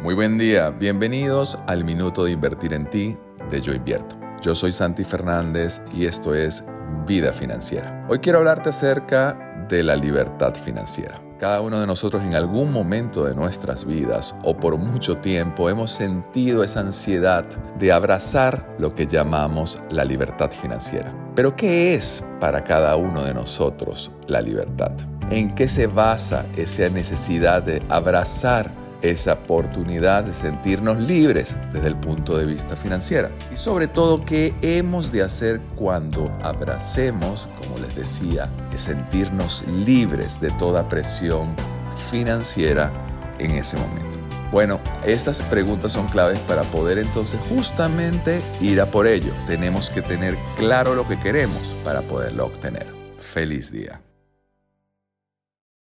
Muy buen día, bienvenidos al Minuto de Invertir en Ti de Yo Invierto. Yo soy Santi Fernández y esto es Vida Financiera. Hoy quiero hablarte acerca de la libertad financiera. Cada uno de nosotros en algún momento de nuestras vidas o por mucho tiempo hemos sentido esa ansiedad de abrazar lo que llamamos la libertad financiera. Pero ¿qué es para cada uno de nosotros la libertad? ¿En qué se basa esa necesidad de abrazar esa oportunidad de sentirnos libres desde el punto de vista financiero. Y sobre todo, ¿qué hemos de hacer cuando abracemos, como les decía, sentirnos libres de toda presión financiera en ese momento? Bueno, estas preguntas son claves para poder entonces justamente ir a por ello. Tenemos que tener claro lo que queremos para poderlo obtener. Feliz día.